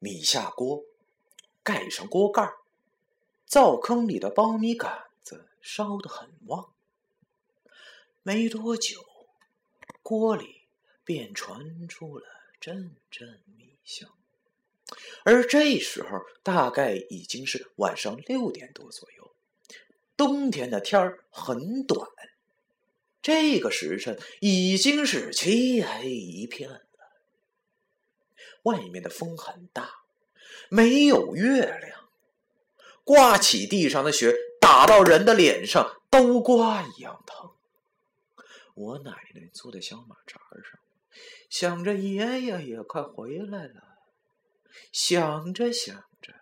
米下锅，盖上锅盖灶坑里的苞米杆子烧得很旺。没多久，锅里便传出了阵阵米香。而这时候，大概已经是晚上六点多左右。冬天的天儿很短，这个时辰已经是漆黑一片。外面的风很大，没有月亮，刮起地上的雪，打到人的脸上，都刮一样疼。我奶奶坐在小马扎上，想着爷爷也快回来了。想着想着，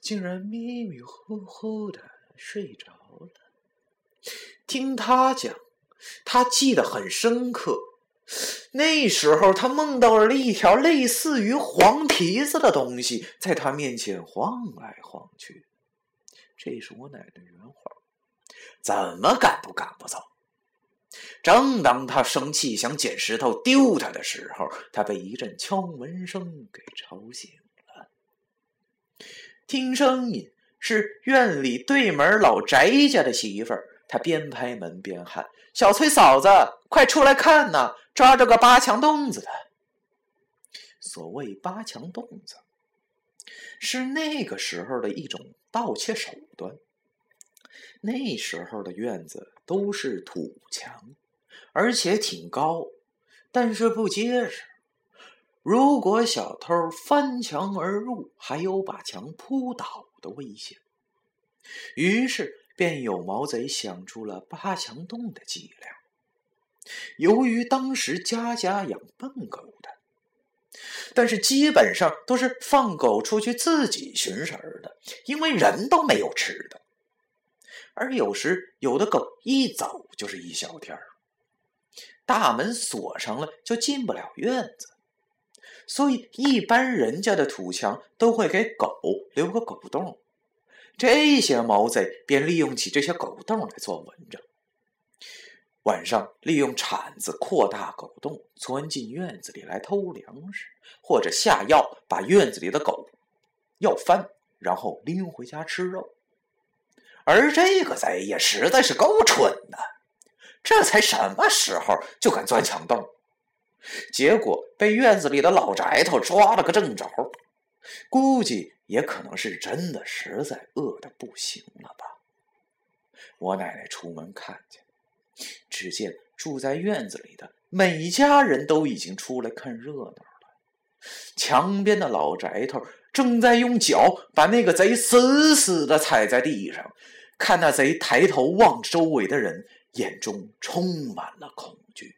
竟然迷迷糊糊的睡着了。听他讲，他记得很深刻。那时候，他梦到了一条类似于黄皮子的东西，在他面前晃来晃去。这是我奶奶原话，怎么赶都赶不走。正当他生气想捡石头丢他的时候，他被一阵敲门声给吵醒了。听声音是院里对门老翟家的媳妇儿，他边拍门边喊：“小崔嫂子，快出来看呐，抓着个八墙洞子的。”所谓八墙洞子，是那个时候的一种盗窃手段。那时候的院子都是土墙，而且挺高，但是不结实。如果小偷翻墙而入，还有把墙扑倒的危险。于是便有毛贼想出了扒墙洞的伎俩。由于当时家家养笨狗的，但是基本上都是放狗出去自己寻食的，因为人都没有吃的。而有时有的狗一走就是一小天儿，大门锁上了就进不了院子，所以一般人家的土墙都会给狗留个狗洞，这些毛贼便利用起这些狗洞来做文章。晚上利用铲子扩大狗洞，钻进院子里来偷粮食，或者下药把院子里的狗要翻，然后拎回家吃肉。而这个贼也实在是够蠢的，这才什么时候就敢钻墙洞？结果被院子里的老宅头抓了个正着，估计也可能是真的实在饿的不行了吧。我奶奶出门看见，只见住在院子里的每家人都已经出来看热闹了，墙边的老宅头正在用脚把那个贼死死的踩在地上。看那贼抬头望周围的人，眼中充满了恐惧。